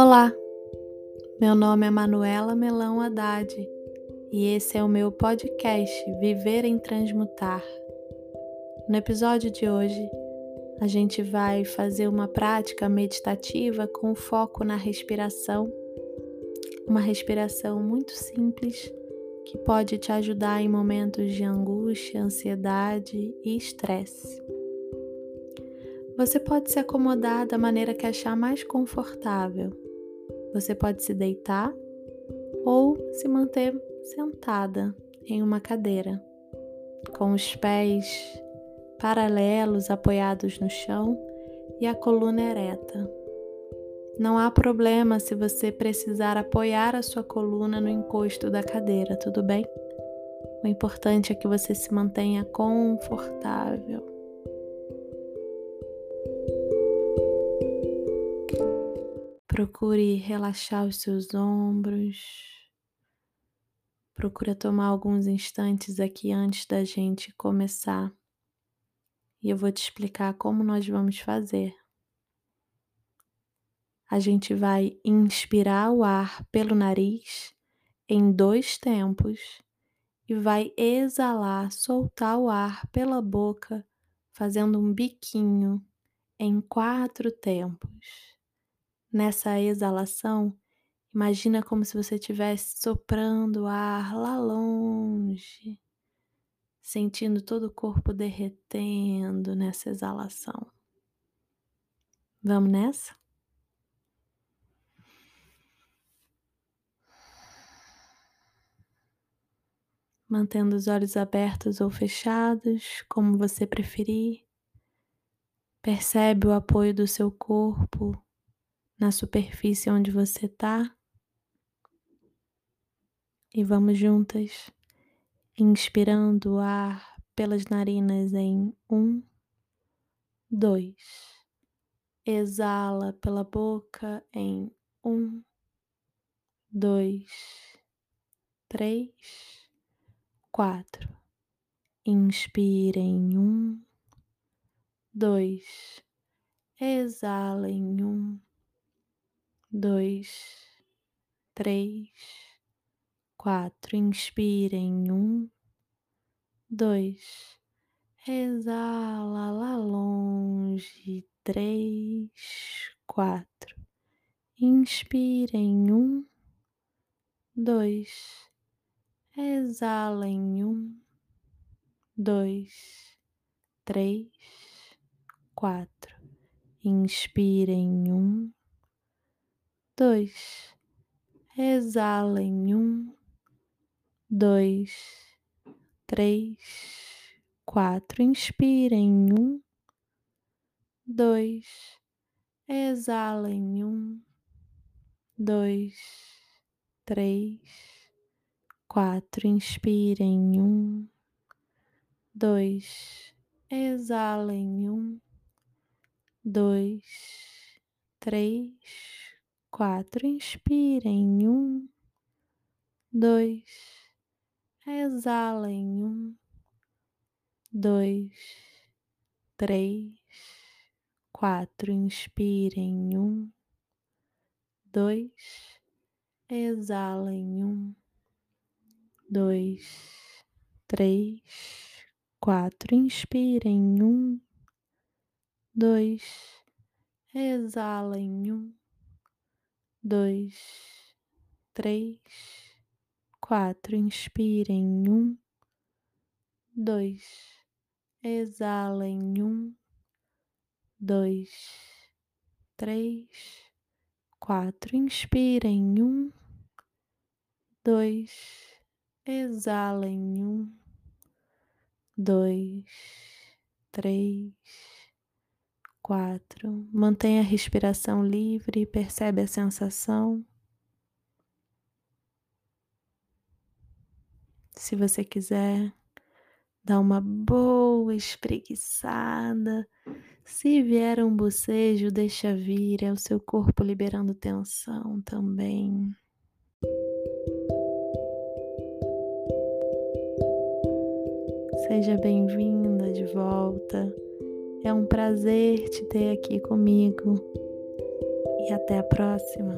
Olá, meu nome é Manuela Melão Haddad e esse é o meu podcast Viver em Transmutar. No episódio de hoje, a gente vai fazer uma prática meditativa com foco na respiração, uma respiração muito simples que pode te ajudar em momentos de angústia, ansiedade e estresse. Você pode se acomodar da maneira que achar mais confortável. Você pode se deitar ou se manter sentada em uma cadeira, com os pés paralelos apoiados no chão e a coluna ereta. Não há problema se você precisar apoiar a sua coluna no encosto da cadeira, tudo bem? O importante é que você se mantenha confortável. Procure relaxar os seus ombros. Procure tomar alguns instantes aqui antes da gente começar. E eu vou te explicar como nós vamos fazer a gente vai inspirar o ar pelo nariz em dois tempos e vai exalar, soltar o ar pela boca, fazendo um biquinho em quatro tempos. Nessa exalação, imagina como se você estivesse soprando ar lá longe, sentindo todo o corpo derretendo nessa exalação. Vamos nessa? mantendo os olhos abertos ou fechados, como você preferir. Percebe o apoio do seu corpo na superfície onde você está. E vamos juntas, inspirando o ar pelas narinas em um, dois. Exala pela boca em um, dois, três quatro. Inspira em um, dois. Exala em um, dois, três, quatro. Inspira em um, dois. Exala lá longe, três, quatro. Inspira em um, dois Exala em um, dois, três, quatro. Inspira em um, dois. Exala em um, dois, três, quatro. Inspira em um, dois. Exala em um, dois, três quatro. Inspira em um, dois. Exala em um, dois, três, quatro. Inspira em um, dois. Exala em um, dois, três, quatro. Inspira em um, dois. Exala em um dois, três, quatro. Inspira em um, dois, exala em um, dois, três, quatro. Inspira em um, dois, exala em um, dois, três, quatro. Inspira em um, dois Exala em um, dois, três, quatro. Mantenha a respiração livre percebe a sensação. Se você quiser, dá uma boa espreguiçada. Se vier um bocejo, deixa vir, é o seu corpo liberando tensão também. Seja bem-vinda de volta. É um prazer te ter aqui comigo. e até a próxima.